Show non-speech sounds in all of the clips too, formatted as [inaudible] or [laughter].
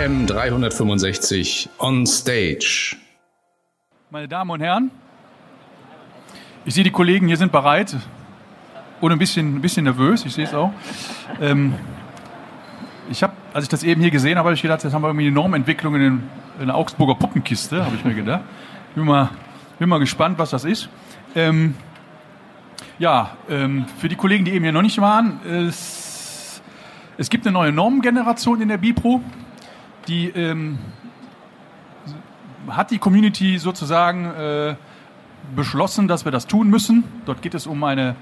DKM 365 on stage. Meine Damen und Herren, ich sehe die Kollegen hier sind bereit und ein bisschen, ein bisschen nervös, ich sehe es auch. Ähm, ich habe, als ich das eben hier gesehen habe, habe ich gedacht, jetzt haben wir irgendwie eine Normentwicklung in, in der Augsburger Puppenkiste, habe ich mir gedacht. Bin mal, bin mal gespannt, was das ist. Ähm, ja, ähm, für die Kollegen, die eben hier noch nicht waren, es, es gibt eine neue Normengeneration in der Bipro, die ähm, hat die Community sozusagen äh, beschlossen, dass wir das tun müssen. Dort geht es um eine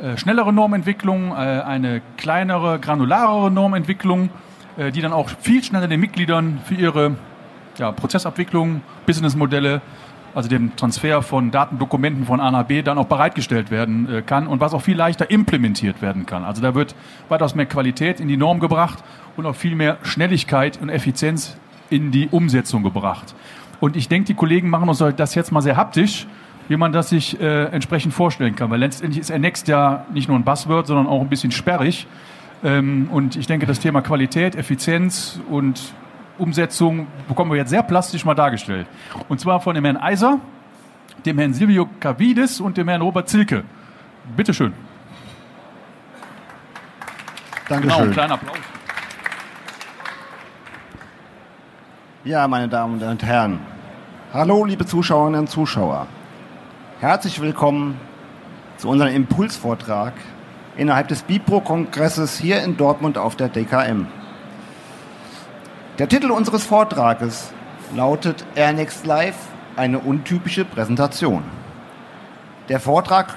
äh, schnellere Normentwicklung, äh, eine kleinere, granularere Normentwicklung, äh, die dann auch viel schneller den Mitgliedern für ihre ja, Prozessabwicklung, Businessmodelle also dem Transfer von Datendokumenten von A nach B, dann auch bereitgestellt werden äh, kann und was auch viel leichter implementiert werden kann. Also da wird weitaus mehr Qualität in die Norm gebracht und auch viel mehr Schnelligkeit und Effizienz in die Umsetzung gebracht. Und ich denke, die Kollegen machen uns das jetzt mal sehr haptisch, wie man das sich äh, entsprechend vorstellen kann. Weil letztendlich ist Next ja nicht nur ein Buzzword, sondern auch ein bisschen sperrig. Ähm, und ich denke, das Thema Qualität, Effizienz und Umsetzung bekommen wir jetzt sehr plastisch mal dargestellt. Und zwar von dem Herrn Eiser, dem Herrn Silvio Cavides und dem Herrn Robert Zilke. Bitte schön. Dankeschön. Genau, ein kleiner Applaus. Ja, meine Damen und Herren. Hallo, liebe Zuschauerinnen und Zuschauer. Herzlich willkommen zu unserem Impulsvortrag innerhalb des BIPRO-Kongresses hier in Dortmund auf der DKM. Der Titel unseres Vortrages lautet Airnext Live, eine untypische Präsentation. Der Vortrag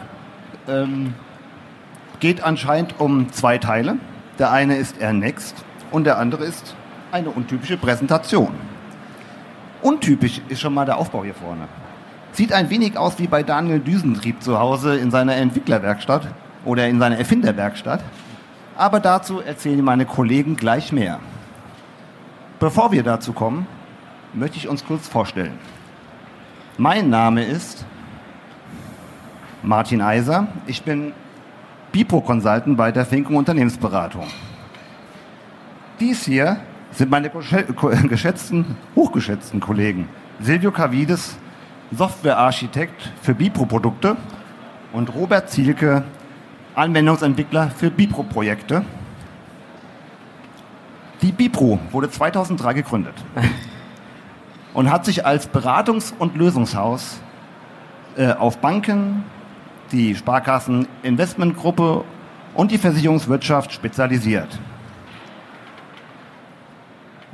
ähm, geht anscheinend um zwei Teile. Der eine ist Airnext und der andere ist eine untypische Präsentation. Untypisch ist schon mal der Aufbau hier vorne. Sieht ein wenig aus wie bei Daniel Düsentrieb zu Hause in seiner Entwicklerwerkstatt oder in seiner Erfinderwerkstatt. Aber dazu erzählen meine Kollegen gleich mehr. Bevor wir dazu kommen, möchte ich uns kurz vorstellen. Mein Name ist Martin Eiser. Ich bin Bipro Consultant bei der Finken Unternehmensberatung. Dies hier sind meine [laughs] geschätzten, hochgeschätzten Kollegen. Silvio Cavides, Softwarearchitekt für Bipro-Produkte und Robert Zielke, Anwendungsentwickler für Bipro-Projekte. Die Bipro wurde 2003 gegründet [laughs] und hat sich als Beratungs- und Lösungshaus äh, auf Banken, die Sparkassen Investmentgruppe und die Versicherungswirtschaft spezialisiert.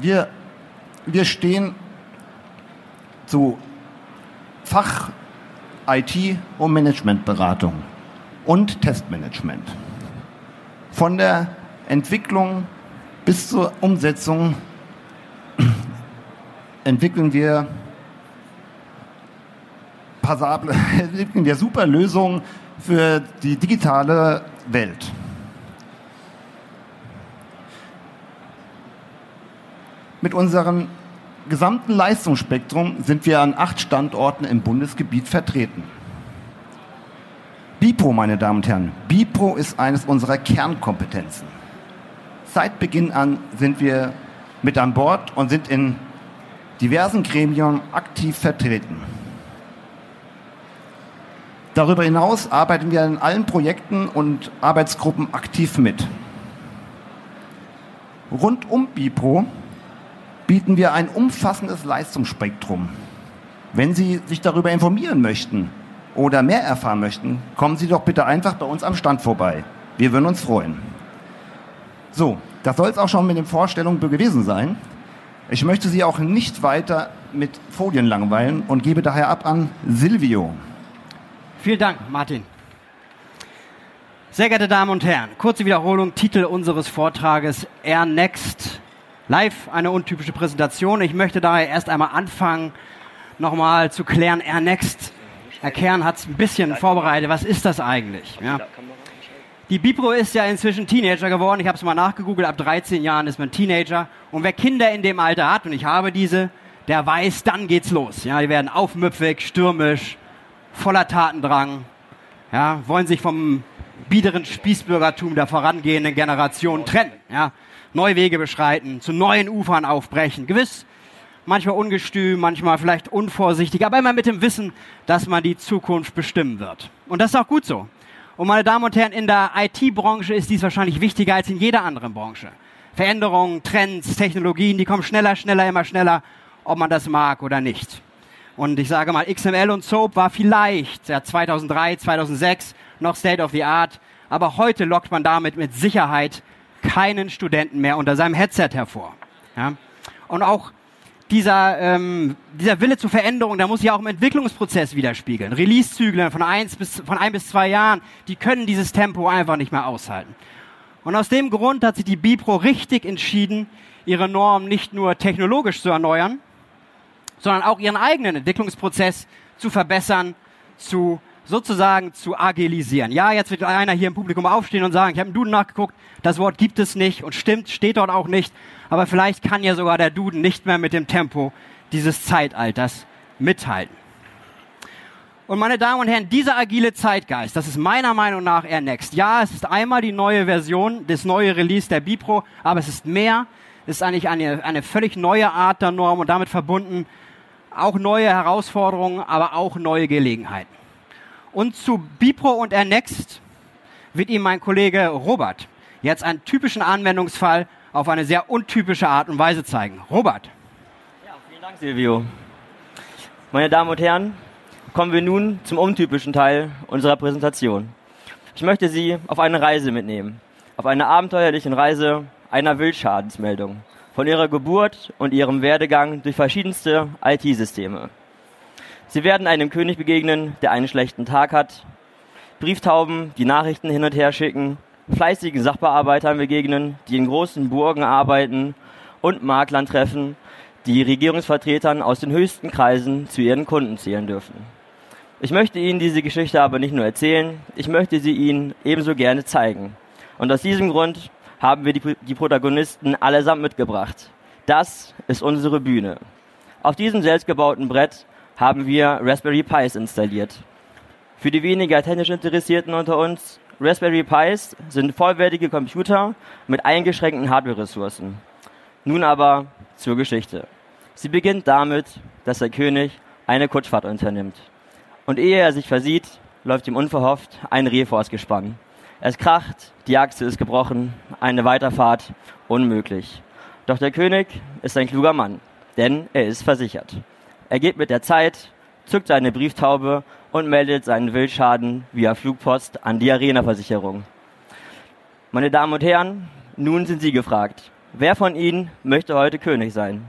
Wir, wir stehen zu Fach IT und Managementberatung und Testmanagement. Von der Entwicklung bis zur Umsetzung [clears throat] entwickeln wir passable, [laughs] entwickeln wir super Lösungen für die digitale Welt. Mit unserem gesamten Leistungsspektrum sind wir an acht Standorten im Bundesgebiet vertreten. BIPRO, meine Damen und Herren, BIPRO ist eines unserer Kernkompetenzen. Seit Beginn an sind wir mit an Bord und sind in diversen Gremien aktiv vertreten. Darüber hinaus arbeiten wir in allen Projekten und Arbeitsgruppen aktiv mit. Rund um BIPRO bieten wir ein umfassendes Leistungsspektrum. Wenn Sie sich darüber informieren möchten oder mehr erfahren möchten, kommen Sie doch bitte einfach bei uns am Stand vorbei. Wir würden uns freuen. So, das soll es auch schon mit den Vorstellungen gewesen sein. Ich möchte Sie auch nicht weiter mit Folien langweilen und gebe daher ab an Silvio. Vielen Dank, Martin. Sehr geehrte Damen und Herren, kurze Wiederholung, Titel unseres Vortrages Air Next. Live eine untypische Präsentation. Ich möchte daher erst einmal anfangen, nochmal zu klären, Air Next. Herr Kern hat es ein bisschen vorbereitet. Was ist das eigentlich? Ja. Die Bipro ist ja inzwischen Teenager geworden. Ich habe es mal nachgegoogelt. Ab 13 Jahren ist man Teenager. Und wer Kinder in dem Alter hat, und ich habe diese, der weiß, dann geht's los. Ja, die werden aufmüpfig, stürmisch, voller Tatendrang. Ja, wollen sich vom biederen Spießbürgertum der vorangehenden Generation trennen. Ja, neue Wege beschreiten, zu neuen Ufern aufbrechen. Gewiss, manchmal ungestüm, manchmal vielleicht unvorsichtig, aber immer mit dem Wissen, dass man die Zukunft bestimmen wird. Und das ist auch gut so. Und meine Damen und Herren, in der IT-Branche ist dies wahrscheinlich wichtiger als in jeder anderen Branche. Veränderungen, Trends, Technologien, die kommen schneller, schneller, immer schneller, ob man das mag oder nicht. Und ich sage mal, XML und SOAP war vielleicht ja, 2003, 2006 noch State of the Art, aber heute lockt man damit mit Sicherheit keinen Studenten mehr unter seinem Headset hervor. Ja? Und auch dieser, ähm, dieser Wille zur Veränderung, der muss sich auch im Entwicklungsprozess widerspiegeln. Release-Zyklen von, von ein bis zwei Jahren, die können dieses Tempo einfach nicht mehr aushalten. Und aus dem Grund hat sich die Bipro richtig entschieden, ihre Norm nicht nur technologisch zu erneuern, sondern auch ihren eigenen Entwicklungsprozess zu verbessern, zu sozusagen zu agilisieren. Ja, jetzt wird einer hier im Publikum aufstehen und sagen, ich habe im Duden nachgeguckt, das Wort gibt es nicht und stimmt, steht dort auch nicht, aber vielleicht kann ja sogar der Duden nicht mehr mit dem Tempo dieses Zeitalters mithalten. Und meine Damen und Herren, dieser agile Zeitgeist, das ist meiner Meinung nach Air Next. Ja, es ist einmal die neue Version, das neue Release der Bipro, aber es ist mehr, es ist eigentlich eine, eine völlig neue Art der Norm und damit verbunden auch neue Herausforderungen, aber auch neue Gelegenheiten. Und zu Bipro und Air Next wird Ihnen mein Kollege Robert jetzt einen typischen Anwendungsfall auf eine sehr untypische Art und Weise zeigen. Robert. Ja, vielen Dank, Silvio. Meine Damen und Herren, kommen wir nun zum untypischen Teil unserer Präsentation. Ich möchte Sie auf eine Reise mitnehmen, auf eine abenteuerliche Reise einer Wildschadensmeldung, von ihrer Geburt und ihrem Werdegang durch verschiedenste IT-Systeme. Sie werden einem König begegnen, der einen schlechten Tag hat, Brieftauben, die Nachrichten hin und her schicken, fleißigen Sachbearbeitern begegnen, die in großen Burgen arbeiten und Maklern treffen, die Regierungsvertretern aus den höchsten Kreisen zu ihren Kunden zählen dürfen. Ich möchte Ihnen diese Geschichte aber nicht nur erzählen, ich möchte sie Ihnen ebenso gerne zeigen. Und aus diesem Grund haben wir die, die Protagonisten allesamt mitgebracht. Das ist unsere Bühne. Auf diesem selbstgebauten Brett haben wir Raspberry Pis installiert. Für die weniger technisch Interessierten unter uns, Raspberry Pis sind vollwertige Computer mit eingeschränkten Hardware-Ressourcen. Nun aber zur Geschichte. Sie beginnt damit, dass der König eine Kutschfahrt unternimmt. Und ehe er sich versieht, läuft ihm unverhofft ein Reh vors Gespann. Es kracht, die Achse ist gebrochen, eine Weiterfahrt unmöglich. Doch der König ist ein kluger Mann, denn er ist versichert. Er geht mit der Zeit, zückt seine Brieftaube und meldet seinen Wildschaden via Flugpost an die Arena-Versicherung. Meine Damen und Herren, nun sind Sie gefragt. Wer von Ihnen möchte heute König sein?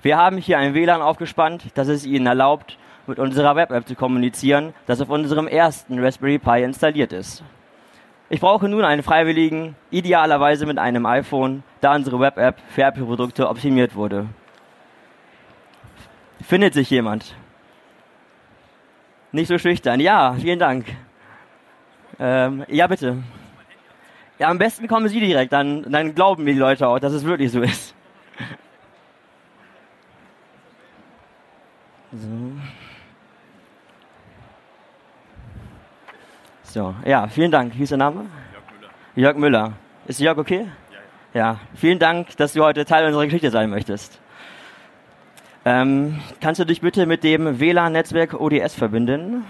Wir haben hier ein WLAN aufgespannt, das es Ihnen erlaubt, mit unserer Web-App zu kommunizieren, das auf unserem ersten Raspberry Pi installiert ist. Ich brauche nun einen Freiwilligen, idealerweise mit einem iPhone, da unsere Web-App für Apple-Produkte optimiert wurde. Findet sich jemand? Nicht so schüchtern. Ja, vielen Dank. Ähm, ja, bitte. Ja, am besten kommen Sie direkt, dann, dann glauben mir die Leute auch, dass es wirklich so ist. So. So, ja, vielen Dank. Wie ist der Name? Jörg Müller. Jörg Müller. Ist Jörg okay? Ja, ja. vielen Dank, dass du heute Teil unserer Geschichte sein möchtest. Ähm, kannst du dich bitte mit dem WLAN-Netzwerk ODS verbinden?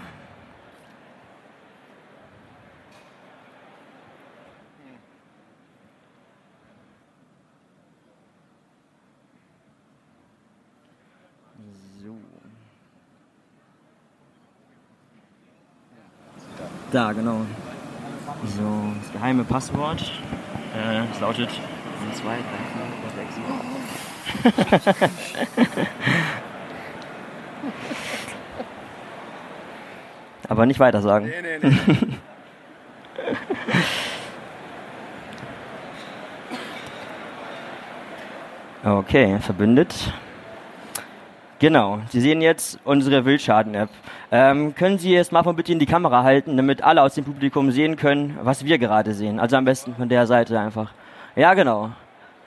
Da, genau. So, das geheime Passwort. Äh, das lautet 1, 2, 3, 4, 5, 6, [laughs] Aber nicht weiter sagen. Nee, nee, nee. [laughs] okay, verbündet. Genau, Sie sehen jetzt unsere Wildschaden-App. Ähm, können Sie Ihr Smartphone bitte in die Kamera halten, damit alle aus dem Publikum sehen können, was wir gerade sehen? Also am besten von der Seite einfach. Ja, genau.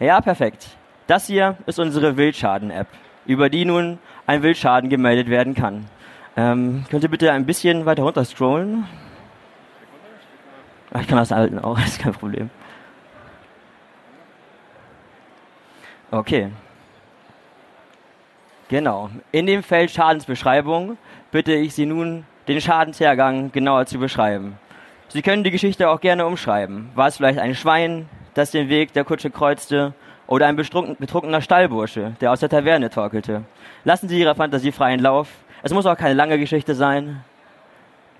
Ja, perfekt. Das hier ist unsere Wildschaden-App, über die nun ein Wildschaden gemeldet werden kann. Ähm, könnt ihr bitte ein bisschen weiter runter scrollen? Ich kann das halten auch, [laughs] ist kein Problem. Okay. Genau. In dem Feld Schadensbeschreibung bitte ich Sie nun, den Schadenshergang genauer zu beschreiben. Sie können die Geschichte auch gerne umschreiben. War es vielleicht ein Schwein, das den Weg der Kutsche kreuzte, oder ein betrunkener Stallbursche, der aus der Taverne torkelte? Lassen Sie Ihrer Fantasie freien Lauf. Es muss auch keine lange Geschichte sein.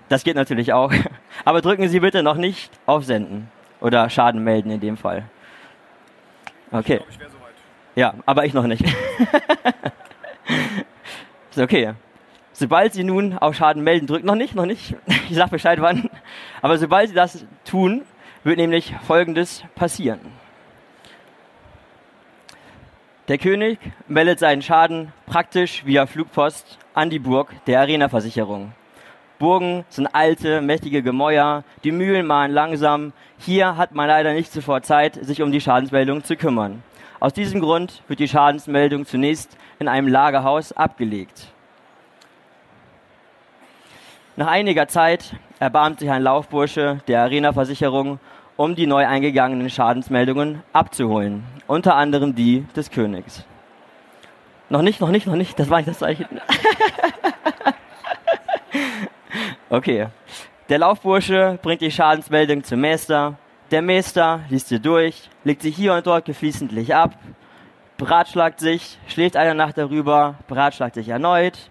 Das geht natürlich auch. [laughs] Aber drücken Sie bitte noch nicht auf Senden. Oder Schaden melden in dem Fall. Okay. Ich glaub, ich ja, aber ich noch nicht. [laughs] ist okay. Sobald Sie nun auf Schaden melden drücken, noch nicht, noch nicht. [laughs] Ich sag Bescheid wann. Aber sobald Sie das tun, wird nämlich Folgendes passieren. Der König meldet seinen Schaden praktisch via Flugpost an die Burg der Arena-Versicherung. Burgen sind alte, mächtige Gemäuer, die Mühlen mahlen langsam. Hier hat man leider nicht sofort Zeit, sich um die Schadensmeldung zu kümmern. Aus diesem Grund wird die Schadensmeldung zunächst in einem Lagerhaus abgelegt. Nach einiger Zeit erbarmt sich ein Laufbursche der Arena-Versicherung, um die neu eingegangenen Schadensmeldungen abzuholen. Unter anderem die des Königs. Noch nicht, noch nicht, noch nicht, das war nicht das Zeichen. [laughs] Okay. Der Laufbursche bringt die Schadensmeldung zum Meister. Der Meister liest sie durch, legt sie hier und dort geflissentlich ab, beratschlagt sich, schläft eine Nacht darüber, beratschlagt sich erneut.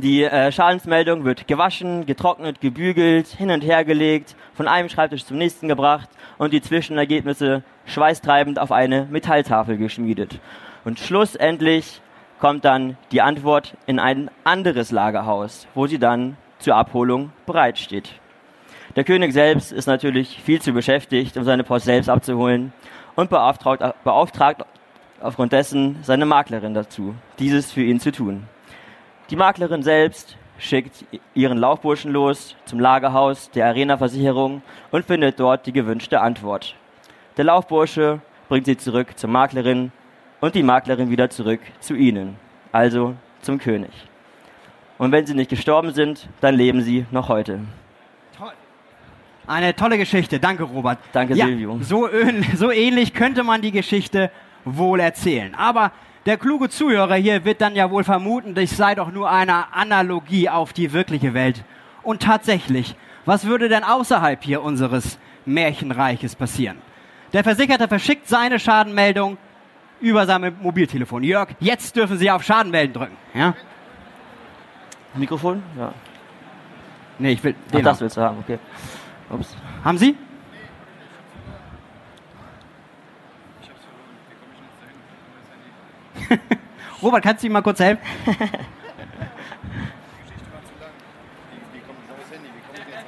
Die äh, Schadensmeldung wird gewaschen, getrocknet, gebügelt, hin und her gelegt, von einem Schreibtisch zum nächsten gebracht und die Zwischenergebnisse schweißtreibend auf eine Metalltafel geschmiedet. Und schlussendlich kommt dann die Antwort in ein anderes Lagerhaus, wo sie dann zur Abholung bereitsteht. Der König selbst ist natürlich viel zu beschäftigt, um seine Post selbst abzuholen und beauftragt, beauftragt aufgrund dessen seine Maklerin dazu, dieses für ihn zu tun. Die Maklerin selbst schickt ihren Laufburschen los zum Lagerhaus der Arena-Versicherung und findet dort die gewünschte Antwort. Der Laufbursche bringt sie zurück zur Maklerin und die Maklerin wieder zurück zu ihnen, also zum König. Und wenn sie nicht gestorben sind, dann leben sie noch heute. Toll. Eine tolle Geschichte. Danke, Robert. Danke, ja, Silvio. So, [laughs] so ähnlich könnte man die Geschichte wohl erzählen. Aber der kluge Zuhörer hier wird dann ja wohl vermuten, das sei doch nur eine Analogie auf die wirkliche Welt. Und tatsächlich, was würde denn außerhalb hier unseres Märchenreiches passieren? Der Versicherte verschickt seine Schadenmeldung über sein Mobiltelefon. Jörg, jetzt dürfen Sie auf Schaden melden drücken. Ja? Mikrofon? Ja. Nee, ich will. Den Ach, das willst du haben, okay. Ups. Haben Sie? Robert, kannst du ihm mal kurz helfen?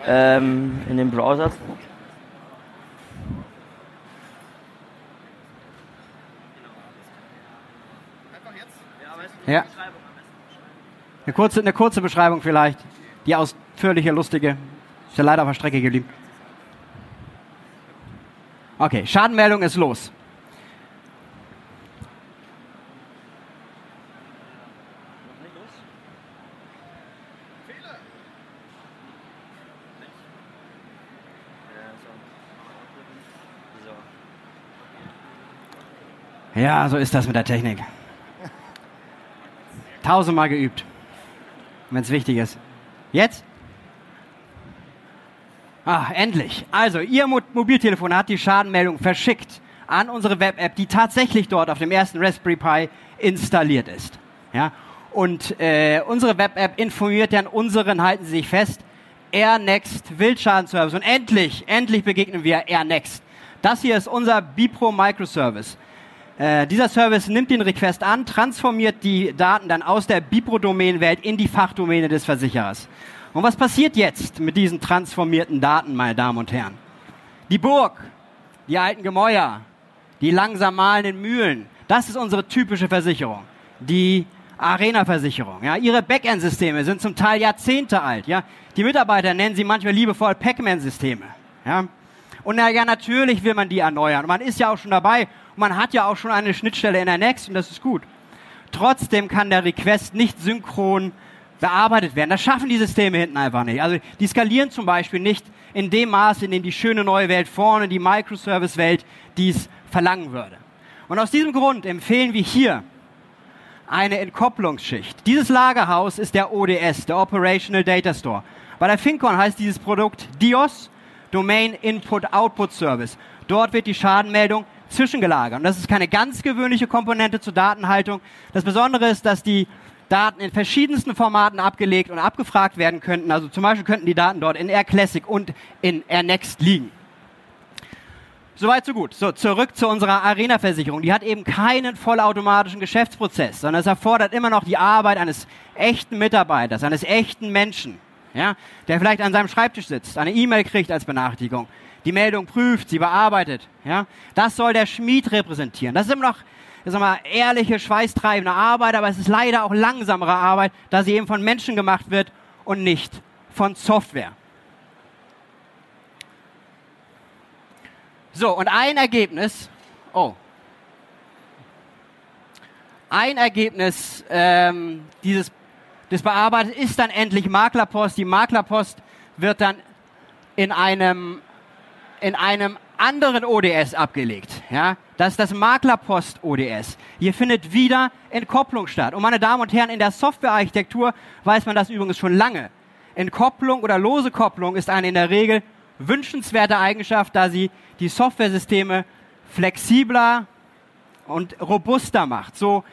ähm, in dem Browser. Ja. Eine kurze, eine kurze Beschreibung vielleicht. Die ausführliche, lustige. Ist ja leider auf der Strecke geblieben. Okay, Schadenmeldung ist los. Ja, so ist das mit der Technik. Tausendmal geübt, wenn es wichtig ist. Jetzt? Ah, endlich. Also, Ihr Mobiltelefon hat die Schadenmeldung verschickt an unsere Web-App, die tatsächlich dort auf dem ersten Raspberry Pi installiert ist. Ja? Und äh, unsere Web-App informiert dann unseren, halten Sie sich fest, AirNext Wildschadensservice. Und endlich, endlich begegnen wir AirNext. Das hier ist unser Bipro Microservice. Äh, dieser Service nimmt den Request an, transformiert die Daten dann aus der Bipro-Domänenwelt in die Fachdomäne des Versicherers. Und was passiert jetzt mit diesen transformierten Daten, meine Damen und Herren? Die Burg, die alten Gemäuer, die langsam malenden Mühlen, das ist unsere typische Versicherung. Die Arena-Versicherung. Ja, ihre Backend-Systeme sind zum Teil Jahrzehnte alt. Ja, die Mitarbeiter nennen sie manchmal liebevoll Pac-Man-Systeme. Ja, und na ja, natürlich will man die erneuern. Man ist ja auch schon dabei man hat ja auch schon eine Schnittstelle in der Next und das ist gut. Trotzdem kann der Request nicht synchron bearbeitet werden. Das schaffen die Systeme hinten einfach nicht. Also die skalieren zum Beispiel nicht in dem Maß, in dem die schöne neue Welt vorne, die Microservice-Welt, dies verlangen würde. Und aus diesem Grund empfehlen wir hier eine Entkopplungsschicht. Dieses Lagerhaus ist der ODS, der Operational Data Store. Bei der Fincon heißt dieses Produkt DIOS, Domain Input Output Service. Dort wird die Schadenmeldung zwischengelagert. Und das ist keine ganz gewöhnliche Komponente zur Datenhaltung. Das Besondere ist, dass die Daten in verschiedensten Formaten abgelegt und abgefragt werden könnten. Also zum Beispiel könnten die Daten dort in Air Classic und in Air Next liegen. Soweit, so gut. So, zurück zu unserer Arena-Versicherung. Die hat eben keinen vollautomatischen Geschäftsprozess, sondern es erfordert immer noch die Arbeit eines echten Mitarbeiters, eines echten Menschen, ja, der vielleicht an seinem Schreibtisch sitzt, eine E-Mail kriegt als Benachrichtigung, die Meldung prüft, sie bearbeitet. Ja. Das soll der Schmied repräsentieren. Das ist immer noch sag mal, ehrliche, schweißtreibende Arbeit, aber es ist leider auch langsamere Arbeit, da sie eben von Menschen gemacht wird und nicht von Software. So, und ein Ergebnis, oh, ein Ergebnis ähm, dieses des Bearbeitet ist dann endlich Maklerpost. Die Maklerpost wird dann in einem, in einem anderen ODS abgelegt. Ja? Das ist das Maklerpost ODS. Hier findet wieder Entkopplung statt. Und meine Damen und Herren, in der Softwarearchitektur weiß man das übrigens schon lange. Entkopplung oder lose Kopplung ist eine in der Regel wünschenswerte Eigenschaft, da sie die Softwaresysteme flexibler und robuster macht. So,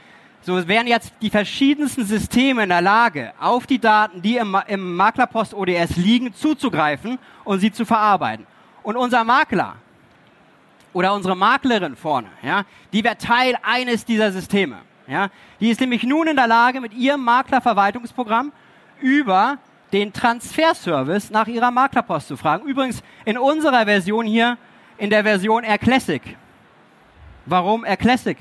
so wären jetzt die verschiedensten Systeme in der Lage, auf die Daten, die im, im Maklerpost ODS liegen, zuzugreifen und sie zu verarbeiten. Und unser Makler oder unsere Maklerin vorne, ja, die wäre Teil eines dieser Systeme. Ja. Die ist nämlich nun in der Lage, mit ihrem Maklerverwaltungsprogramm über den Transferservice nach ihrer Maklerpost zu fragen. Übrigens in unserer Version hier, in der Version Air Classic. Warum Air Classic?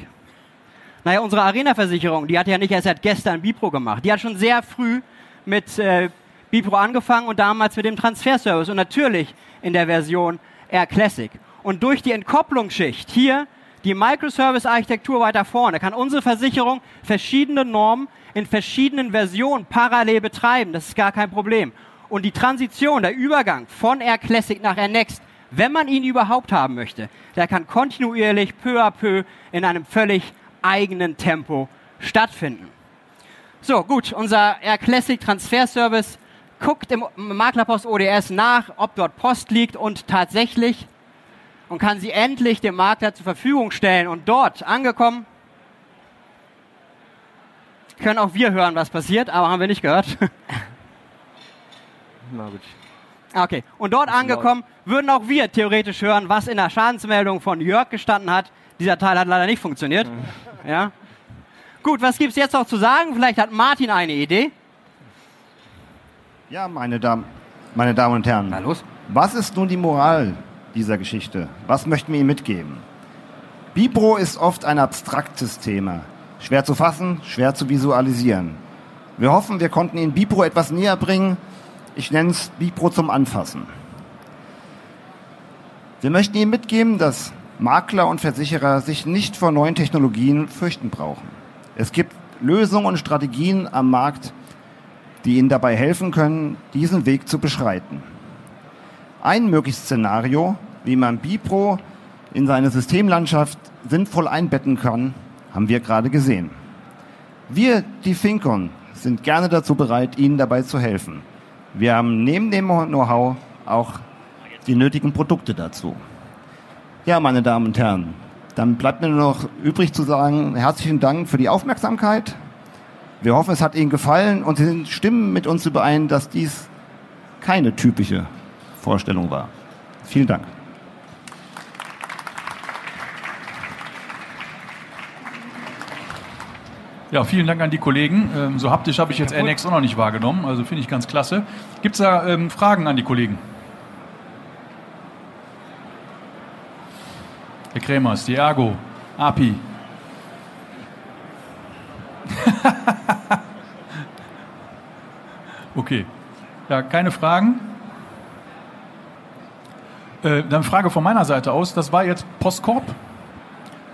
Naja, unsere Arena-Versicherung, die hat ja nicht erst seit gestern Bipro gemacht. Die hat schon sehr früh mit äh, Bipro angefangen und damals mit dem Transferservice und natürlich in der Version Air Classic. Und durch die Entkopplungsschicht hier die Microservice-Architektur weiter vorne kann unsere Versicherung verschiedene Normen in verschiedenen Versionen parallel betreiben. Das ist gar kein Problem. Und die Transition, der Übergang von Air Classic nach Air Next, wenn man ihn überhaupt haben möchte, der kann kontinuierlich peu à peu in einem völlig eigenen Tempo stattfinden. So, gut, unser Air Classic Transfer Service guckt im Maklerpost ODS nach, ob dort Post liegt und tatsächlich und kann sie endlich dem Makler zur Verfügung stellen. Und dort angekommen, können auch wir hören, was passiert, aber haben wir nicht gehört. [laughs] Na gut. Okay, und dort angekommen würden auch wir theoretisch hören, was in der Schadensmeldung von Jörg gestanden hat. Dieser Teil hat leider nicht funktioniert. Mhm. Ja. Gut, was gibt es jetzt noch zu sagen? Vielleicht hat Martin eine Idee. Ja, meine Damen, meine Damen und Herren. Na los. Was ist nun die Moral dieser Geschichte? Was möchten wir Ihnen mitgeben? Bipro ist oft ein abstraktes Thema. Schwer zu fassen, schwer zu visualisieren. Wir hoffen, wir konnten Ihnen Bipro etwas näher bringen. Ich nenne es Bipro zum Anfassen. Wir möchten Ihnen mitgeben, dass Makler und Versicherer sich nicht vor neuen Technologien fürchten brauchen. Es gibt Lösungen und Strategien am Markt, die Ihnen dabei helfen können, diesen Weg zu beschreiten. Ein mögliches Szenario, wie man Bipro in seine Systemlandschaft sinnvoll einbetten kann, haben wir gerade gesehen. Wir, die Fincon, sind gerne dazu bereit, Ihnen dabei zu helfen. Wir haben neben dem Know-how auch die nötigen Produkte dazu. Ja, meine Damen und Herren, dann bleibt mir nur noch übrig zu sagen, herzlichen Dank für die Aufmerksamkeit. Wir hoffen, es hat Ihnen gefallen und Sie stimmen mit uns überein, dass dies keine typische Vorstellung war. Vielen Dank. Ja, vielen Dank an die Kollegen. Ähm, so haptisch habe ich jetzt NX auch noch nicht wahrgenommen, also finde ich ganz klasse. Gibt es da ähm, Fragen an die Kollegen? Herr Kremers, die Ergo, API. [laughs] okay. Ja, keine Fragen? Äh, dann Frage von meiner Seite aus. Das war jetzt Postcorp.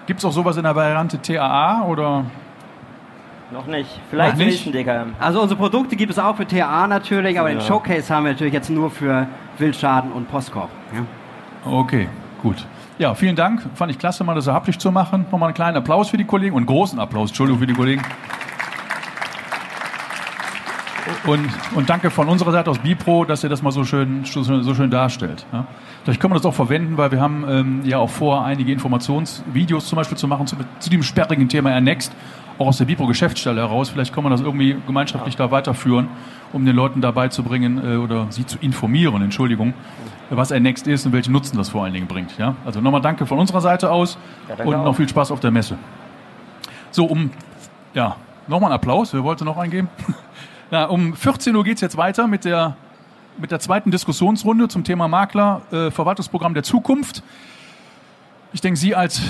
Gibt es auch sowas in der Variante TAA oder noch nicht. Vielleicht Noch nicht. DKM. Also unsere Produkte gibt es auch für TA natürlich, aber ja. den Showcase haben wir natürlich jetzt nur für Wildschaden und Postkorb. Ja? Okay, Gut. Ja, vielen Dank. Fand ich klasse, mal das so haptisch zu machen. Nochmal einen kleinen Applaus für die Kollegen und einen großen Applaus, Entschuldigung, für die Kollegen. Und, und danke von unserer Seite aus Bipro, dass ihr das mal so schön, so schön darstellt. Ja. Vielleicht können wir das auch verwenden, weil wir haben ähm, ja auch vor, einige Informationsvideos zum Beispiel zu machen zu, zu dem sperrigen Thema Ernext, auch aus der Bipro-Geschäftsstelle heraus. Vielleicht können wir das irgendwie gemeinschaftlich da weiterführen, um den Leuten dabei zu bringen äh, oder sie zu informieren, Entschuldigung, was Ernext ist und welchen Nutzen das vor allen Dingen bringt. Ja. Also nochmal danke von unserer Seite aus Ja, und auch. noch viel Spaß auf der Messe. So, um, ja, nochmal einen Applaus. Wer wollte noch eingeben? Na, um 14 Uhr geht's jetzt weiter mit der, mit der zweiten Diskussionsrunde zum Thema Makler, äh, Verwaltungsprogramm der Zukunft. Ich denke, Sie als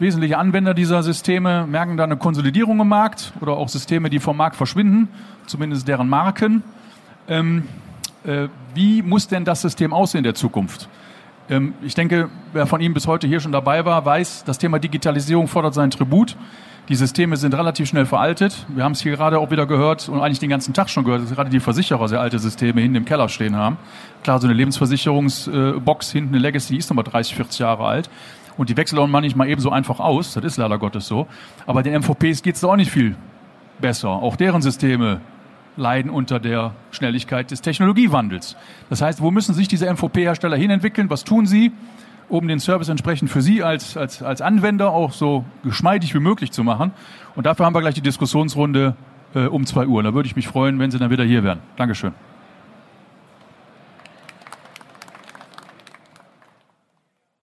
wesentliche Anwender dieser Systeme merken da eine Konsolidierung im Markt oder auch Systeme, die vom Markt verschwinden, zumindest deren Marken. Ähm, äh, wie muss denn das System aussehen in der Zukunft? Ähm, ich denke, wer von Ihnen bis heute hier schon dabei war, weiß, das Thema Digitalisierung fordert seinen Tribut. Die Systeme sind relativ schnell veraltet. Wir haben es hier gerade auch wieder gehört und eigentlich den ganzen Tag schon gehört, dass gerade die Versicherer sehr alte Systeme hinten im Keller stehen haben. Klar, so eine Lebensversicherungsbox hinten, eine Legacy, ist nochmal 30, 40 Jahre alt. Und die wechseln auch manchmal eben so einfach aus. Das ist leider Gottes so. Aber den MVPs geht es auch nicht viel besser. Auch deren Systeme leiden unter der Schnelligkeit des Technologiewandels. Das heißt, wo müssen sich diese MVP-Hersteller hinentwickeln? Was tun sie, um den Service entsprechend für Sie als, als, als Anwender auch so geschmeidig wie möglich zu machen? Und dafür haben wir gleich die Diskussionsrunde äh, um zwei Uhr. Da würde ich mich freuen, wenn Sie dann wieder hier wären. Dankeschön.